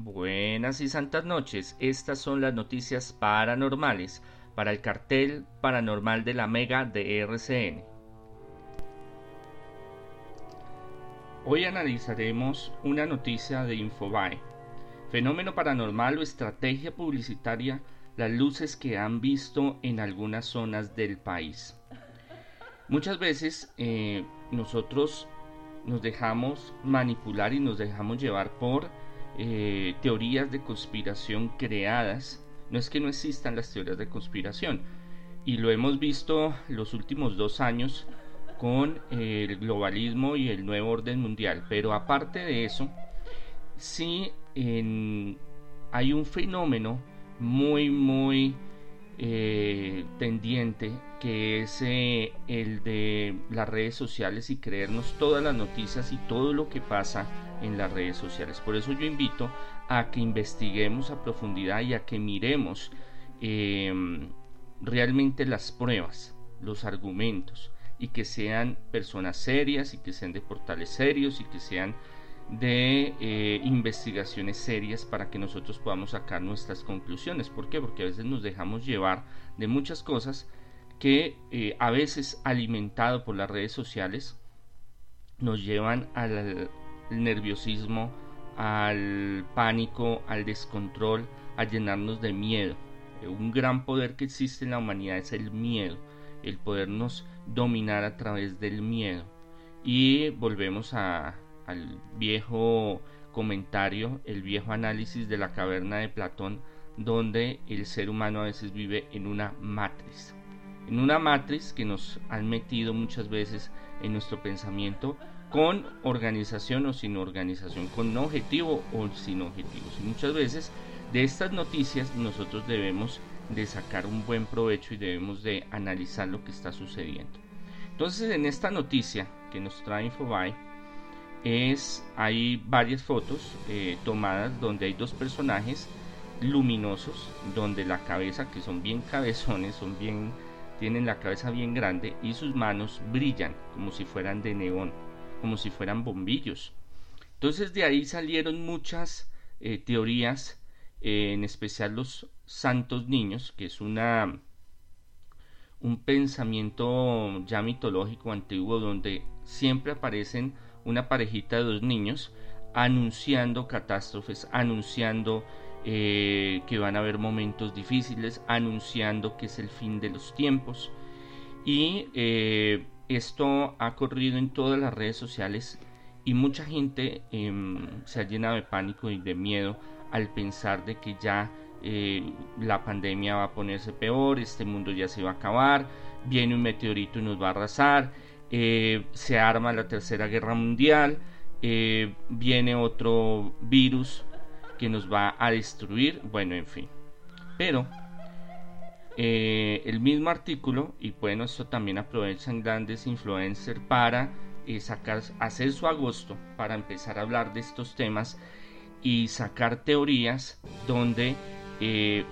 Buenas y santas noches. Estas son las noticias paranormales para el cartel paranormal de la Mega de RCN. Hoy analizaremos una noticia de Infobae. Fenómeno paranormal o estrategia publicitaria, las luces que han visto en algunas zonas del país. Muchas veces eh, nosotros nos dejamos manipular y nos dejamos llevar por eh, teorías de conspiración creadas. No es que no existan las teorías de conspiración. Y lo hemos visto los últimos dos años con el globalismo y el nuevo orden mundial. Pero aparte de eso, sí hay un fenómeno muy, muy eh, tendiente que es eh, el de las redes sociales y creernos todas las noticias y todo lo que pasa en las redes sociales. Por eso yo invito a que investiguemos a profundidad y a que miremos em, realmente las pruebas, los argumentos y que sean personas serias y que sean de portales serios y que sean de eh, investigaciones serias para que nosotros podamos sacar nuestras conclusiones. ¿Por qué? Porque a veces nos dejamos llevar de muchas cosas que eh, a veces alimentado por las redes sociales nos llevan al nerviosismo, al pánico, al descontrol, a llenarnos de miedo. Un gran poder que existe en la humanidad es el miedo, el podernos dominar a través del miedo. Y volvemos al viejo comentario, el viejo análisis de la caverna de Platón, donde el ser humano a veces vive en una matriz. En una matriz que nos han metido muchas veces en nuestro pensamiento con organización o sin organización, con objetivo o sin objetivos. Y muchas veces de estas noticias nosotros debemos de sacar un buen provecho y debemos de analizar lo que está sucediendo. Entonces en esta noticia que nos trae Infobae, es hay varias fotos eh, tomadas donde hay dos personajes luminosos donde la cabeza que son bien cabezones son bien tienen la cabeza bien grande y sus manos brillan como si fueran de neón como si fueran bombillos. Entonces de ahí salieron muchas eh, teorías eh, en especial los santos niños que es una un pensamiento ya mitológico antiguo donde siempre aparecen una parejita de dos niños anunciando catástrofes, anunciando eh, que van a haber momentos difíciles, anunciando que es el fin de los tiempos. Y eh, esto ha corrido en todas las redes sociales y mucha gente em, se ha llenado de pánico y de miedo al pensar de que ya eh, la pandemia va a ponerse peor, este mundo ya se va a acabar, viene un meteorito y nos va a arrasar se arma la tercera guerra mundial, viene otro virus que nos va a destruir, bueno, en fin. Pero eh, el mismo artículo, y bueno, esto también aprovechan grandes influencers para sacar, hacer su agosto, para empezar a hablar de estos temas y sacar teorías donde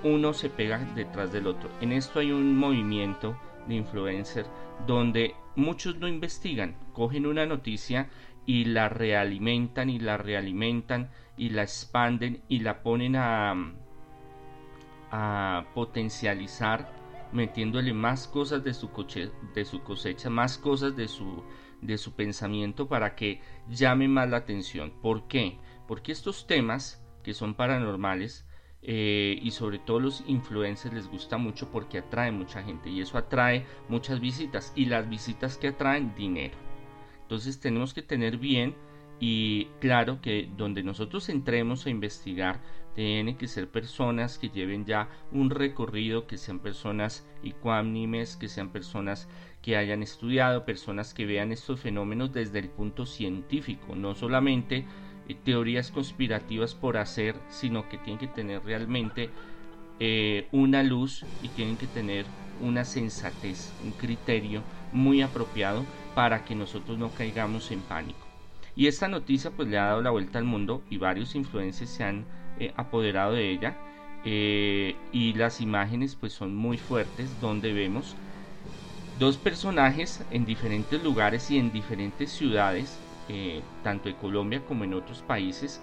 uno se pega detrás del otro. En esto hay un movimiento de influencer donde muchos no investigan, cogen una noticia y la realimentan y la realimentan y la expanden y la ponen a, potencializar metiéndole más cosas de su, coche, de su cosecha, más cosas de su, de su pensamiento para que llame más la atención. ¿Por qué? Porque estos temas que son paranormales eh, y sobre todo los influencers les gusta mucho porque atrae mucha gente y eso atrae muchas visitas y las visitas que atraen dinero. Entonces tenemos que tener bien y claro que donde nosotros entremos a investigar tienen que ser personas que lleven ya un recorrido, que sean personas ecuánimes, que sean personas que hayan estudiado, personas que vean estos fenómenos desde el punto científico, no solamente eh, teorías conspirativas por hacer, sino que tienen que tener realmente eh, una luz y tienen que tener una sensatez, un criterio muy apropiado para que nosotros no caigamos en pánico. Y esta noticia pues le ha dado la vuelta al mundo y varios influencers se han eh, apoderado de ella y las imágenes pues son muy fuertes donde vemos dos personajes en diferentes lugares y en diferentes ciudades eh, tanto en Colombia como en otros países,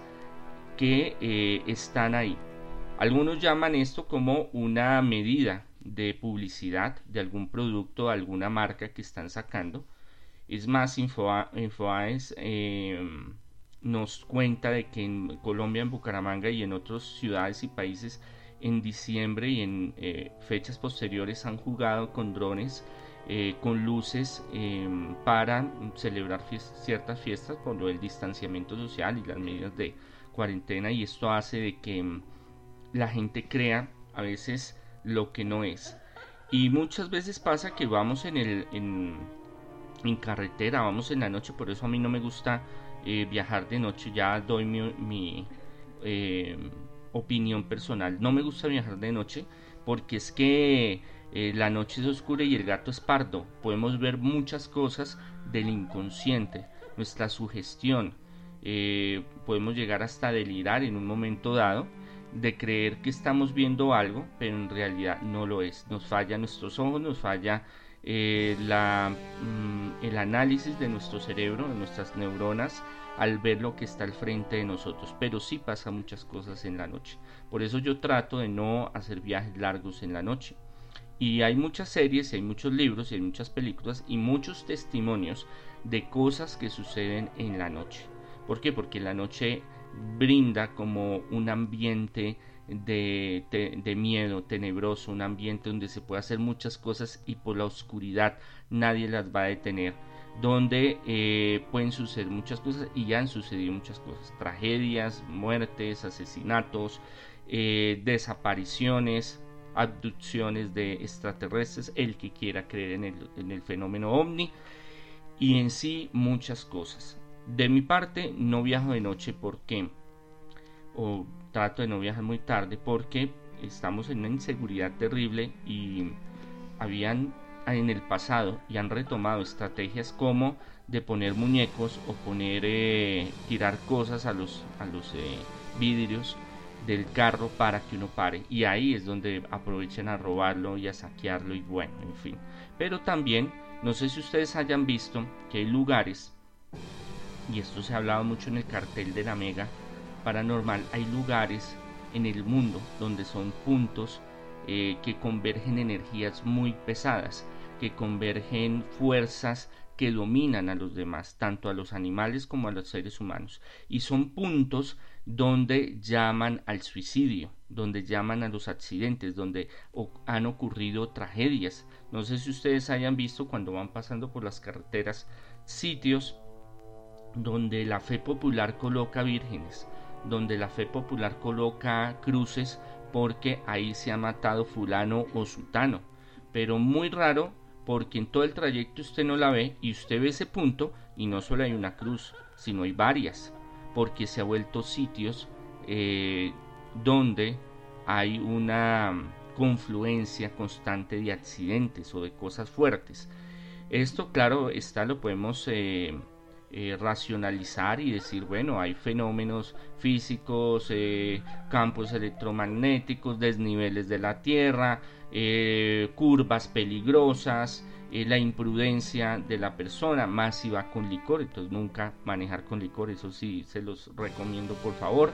que eh, están ahí. Algunos llaman esto como una medida de publicidad de algún producto, alguna marca que están sacando. Es más, InfoAes eh, nos cuenta de que en Colombia, en Bucaramanga y en otras ciudades y países en diciembre y en eh, fechas posteriores han jugado con drones, eh, con luces em, para celebrar ciertas fiestas por lo del distanciamiento social y las medidas de cuarentena y esto hace de que em, la gente crea a veces lo que no es. Y muchas veces pasa que vamos en, el, en, en carretera, vamos en la noche, por eso a mí no me gusta eh, viajar de noche, ya doy mi, em, opinión personal. No me gusta viajar de noche porque es que eh, la noche es oscura y el gato es pardo. Podemos ver muchas cosas del inconsciente, nuestra sugestión. Eh, podemos llegar hasta delirar en un momento dado de creer que estamos viendo algo, pero en realidad no lo es. Nos falla nuestros ojos, nos falla eh, mm, el análisis de nuestro cerebro, de nuestras neuronas, al ver lo que está al frente de nosotros. Pero sí pasa muchas cosas en la noche. Por eso yo trato de no hacer viajes largos en la noche. Y hay muchas series, hay muchos libros, y hay muchas películas y muchos testimonios de cosas que suceden en la noche. ¿Por qué? Porque la noche brinda como un ambiente de, miedo tenebroso, un ambiente donde se puede hacer muchas cosas y por la oscuridad nadie las va a detener, donde eh, pueden suceder muchas cosas y ya han sucedido muchas cosas, tragedias, muertes, asesinatos, eh, desapariciones, abducciones de extraterrestres, el que quiera creer en el, en el fenómeno ovni y en sí muchas cosas. De mi parte no viajo de noche porque o trato de no viajar muy tarde porque estamos en una inseguridad terrible y habían en el pasado y han retomado estrategias como de poner muñecos o poner eh, tirar cosas a los a los eh, vidrios del carro para que uno pare. Y ahí es donde aprovechan a robarlo y a saquearlo y bueno en fin. Pero también no sé si ustedes hayan visto que hay lugares y esto se ha hablado mucho en el cartel de la mega paranormal, hay lugares en el mundo donde son puntos eh, que convergen energías muy pesadas, que convergen fuerzas que dominan a los demás, tanto a los animales como a los seres humanos. Y son puntos donde llaman al suicidio, donde llaman a los accidentes, donde han ocurrido tragedias. No sé si ustedes hayan visto cuando van pasando por las carreteras sitios donde la fe popular coloca vírgenes, donde la fe popular coloca cruces porque ahí se ha matado fulano o sultano. Pero muy raro porque en todo el trayecto usted no la ve y usted ve ese punto y no solo hay una cruz, sino hay varias, porque se ha vuelto sitios eh, donde hay una confluencia constante de accidentes o de cosas fuertes. Esto, claro, está, lo podemos eh, eh, racionalizar y decir, bueno, hay fenómenos físicos, eh, campos electromagnéticos, desniveles de la Tierra, eh, curvas peligrosas, la imprudencia de la persona, más si va con licor, entonces nunca manejar con licor, eso sí se los recomiendo por favor.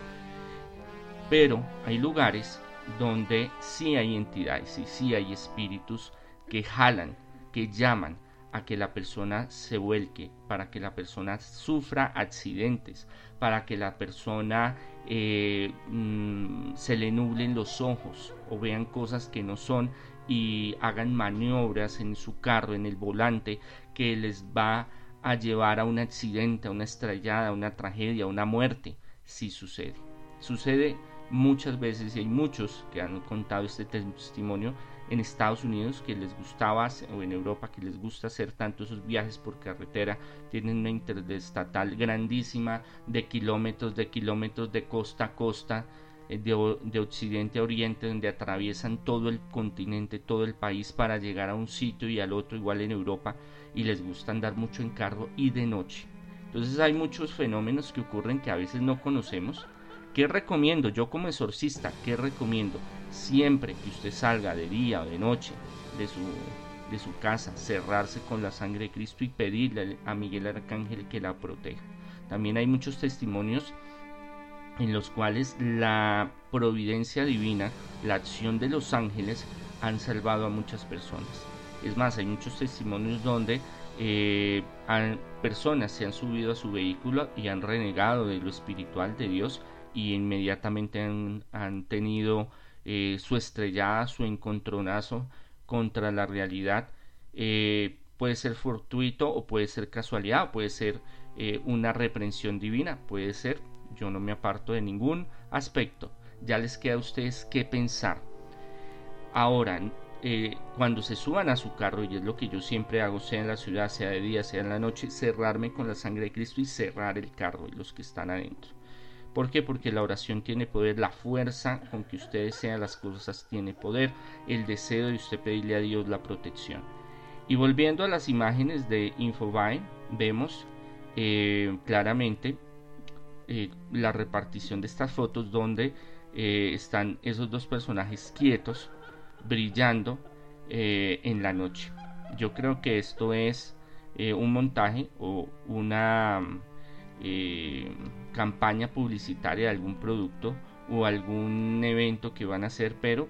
Pero hay lugares donde sí hay entidades y sí hay espíritus que jalan, que llaman, a que la persona se vuelque, para que la persona sufra accidentes, para que la persona eh, mm, se le nublen los ojos o vean cosas que no son y hagan maniobras en su carro, en el volante, que les va a llevar a un accidente, a una estrellada, a una tragedia, a una muerte, si sucede. Sucede muchas veces y hay muchos que han contado este testimonio en Estados Unidos que les gustaba o en Europa que les gusta hacer tanto esos viajes por carretera tienen una interestatal grandísima de kilómetros de kilómetros de costa a costa eh, de, de, occidente a oriente donde atraviesan todo el continente todo el país para llegar a un sitio y al otro igual en Europa y les gusta andar mucho en carro y de noche. Entonces hay muchos fenómenos que ocurren que a veces no conocemos ¿Qué recomiendo yo como exorcista? ¿Qué recomiendo? Siempre que usted salga de día o de noche de su, de su casa, cerrarse con la sangre de Cristo y pedirle a Miguel Arcángel que la proteja. También hay muchos testimonios en los cuales la providencia divina, la acción de los ángeles han salvado a muchas personas. Es más, hay muchos testimonios donde eh, personas se han subido a su vehículo y han renegado de lo espiritual de Dios y inmediatamente han, tenido eh, su estrellada, su encontronazo contra la realidad. Eh, puede ser fortuito o puede ser casualidad, puede ser una reprensión divina, puede ser, yo no me aparto de ningún aspecto. Ya les queda a ustedes qué pensar. Ahora, eh, cuando se suban a su carro, y es lo que yo siempre hago, sea en la ciudad, sea de día, sea en la noche, cerrarme con la sangre de Cristo y cerrar el carro y los que están adentro. ¿Por qué? Porque la oración tiene poder, la fuerza con que ustedes sean las cosas tiene poder, el deseo de usted pedirle a Dios la protección. Y volviendo a las imágenes de Infobae, vemos eh, claramente eh, la repartición de estas fotos donde están esos dos personajes quietos brillando eh, en la noche. Yo creo que esto es eh, un montaje o una eh, campaña publicitaria de algún producto o algún evento que van a hacer, pero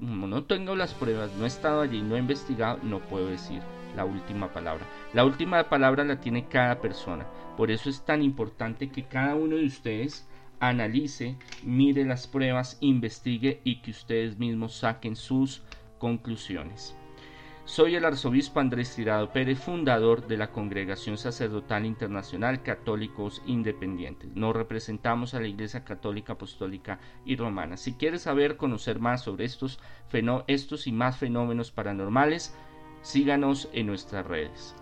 no tengo las pruebas, no he estado allí, no he investigado, no puedo decir la última palabra. La última palabra la tiene cada persona. Por eso es tan importante que cada uno de ustedes analice, mire las pruebas, investigue y que ustedes mismos saquen sus conclusiones. Soy el arzobispo Andrés Tirado Pérez, fundador de la Congregación Sacerdotal Internacional Católicos Independientes. Nos representamos a la Iglesia Católica Apostólica y Romana. Si quieres saber, conocer más sobre estos, y más fenómenos paranormales, síganos en nuestras redes.